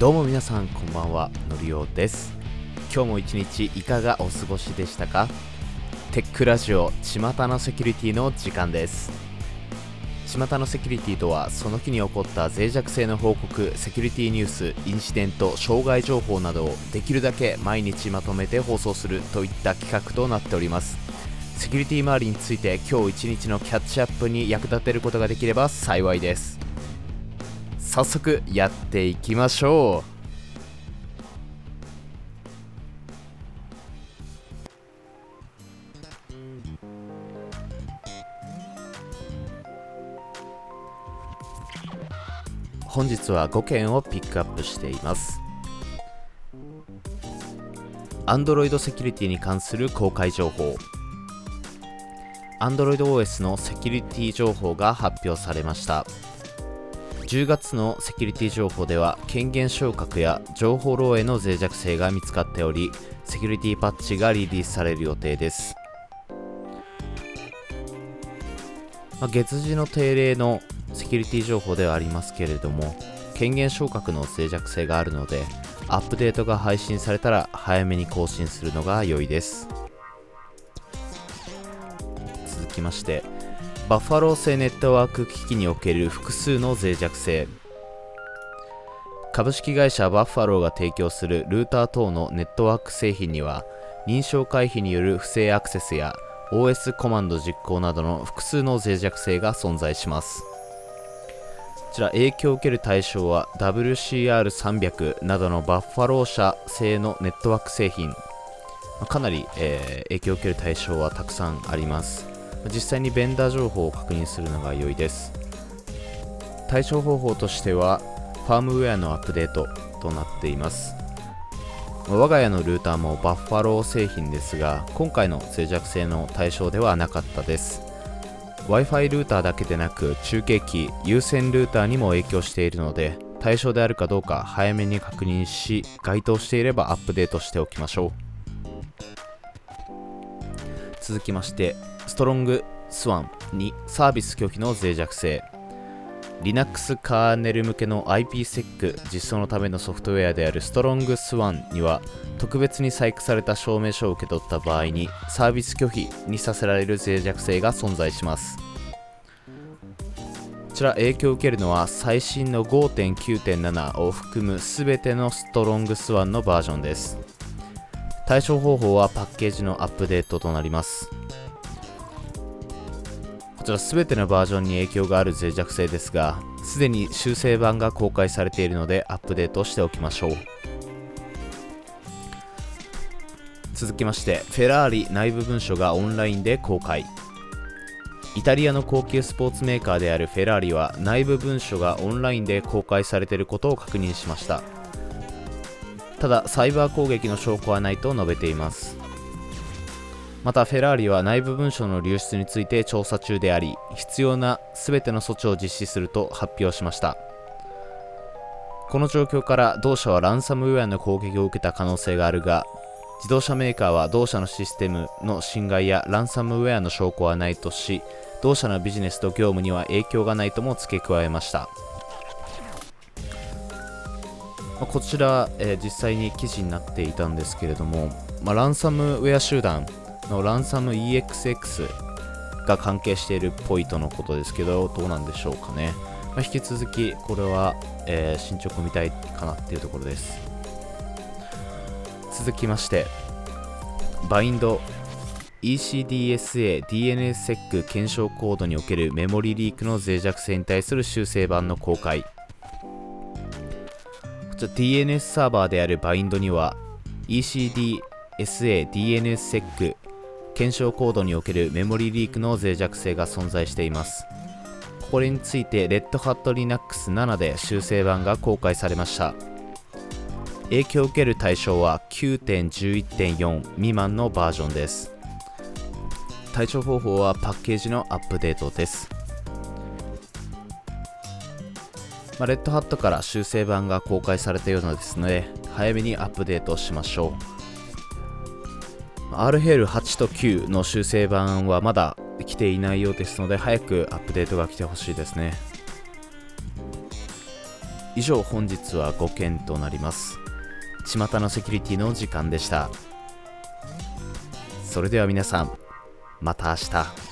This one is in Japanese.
どうも皆さんこんばんはのりおです。今日も一日いかがお過ごしでしたか？テックラジオ巷のセキュリティの時間です。巷のセキュリティとはその日に起こった脆弱性の報告セキュリティニュースインシデント障害情報などをできるだけ毎日まとめて放送するといった企画となっております。セキュリティ周りについて今日一日のキャッチアップに役立てることができれば幸いです。早速やっていきましょう。本日は5件をピックアップしています。Android セキュリティに関する公開情報。AndroidOS のセキュリティ情報が発表されました。10月のセキュリティ情報では権限昇格や情報漏洩の脆弱性が見つかっておりセキュリティパッチがリリースされる予定です、まあ、月次の定例のセキュリティ情報ではありますけれども権限昇格の脆弱性があるのでアップデートが配信されたら早めに更新するのが良いです。続きましてバッファロー製ネットワーク機器における複数の脆弱性。株式会社バッファローが提供するルーター等のネットワーク製品には認証回避による不正アクセスや OS コマンド実行などの複数の脆弱性が存在します。こちら影響を受ける対象は WCR300 などのバッファロー社製のネットワーク製品。かなり、えー、影響を受ける対象はたくさんあります。実際にベンダー情報を確認するのが良いです。対処方法としてはファームウェアのアップデートとなっています。我が家のルーターもバッファロー製品ですが今回の脆弱性の対象ではなかったです。Wi-Fi ルーターだけでなく中継機有線ルーターにも影響しているので対象であるかどうか早めに確認し該当していればアップデートしておきましょう。続きましてストロングスワンにサービス拒否の脆弱性。Linux カーネル向けの IPsec 実装のためのソフトウェアである StrongSwan には特別に細工された証明書を受け取った場合にサービス拒否にさせられる脆弱性が存在します。こちら影響を受けるのは最新の5.9.7を含む全ての StrongSwan のバージョンです。対処方法はパッケージのアップデートとなります。こちら全てのバージョンに影響がある脆弱性ですがすでに修正版が公開されているのでアップデートしておきましょう。続きましてフェラーリ内部文書がオンラインで公開。イタリアの高級スポーツメーカーであるフェラーリは内部文書がオンラインで公開されていることを確認しました。ただサイバー攻撃の証拠はないと述べています。またフェラーリは内部文書の流出について調査中であり必要な全ての措置を実施すると発表しました。この状況から同社はランサムウェアの攻撃を受けた可能性があるが自動車メーカーは同社のシステムの侵害やランサムウェアの証拠はないとし同社のビジネスと業務には影響がないとも付け加えました。こちら、えー、実際に記事になっていたんですけれども、まあ、ランサムウェア集団のランサム EXX が関係しているっぽいとのことですけど、どうなんでしょうかね。まあ、引き続き、これは、えー、進捗を見たいかなっていうところです。続きまして、バインド ECDSA DNSSEC 検証コードにおけるメモリリークの脆弱性に対する修正版の公開。こちら DNS サーバーであるバインドには ECDSA DNSSEC 検証コードにおけるメモリリークの脆弱性が存在しています。これについて Red Hat Linux 7で修正版が公開されました。影響を受ける対象は9.11.4未満のバージョンです。対処方法はパッケージのアップデートです。まあ、レッドハットから修正版が公開されたようなですので早めにアップデートしましょう。RHEL8 と9の修正版はまだ来ていないようですので早くアップデートが来てほしいですね。以上本日は5件となります。巷のセキュリティの時間でした。それでは皆さんまた明日。